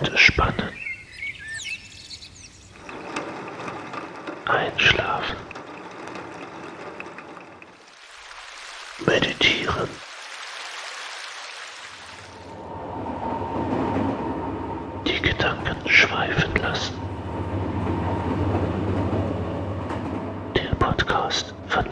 Entspannen. Einschlafen. Meditieren. Die Gedanken schweifen lassen. Der Podcast von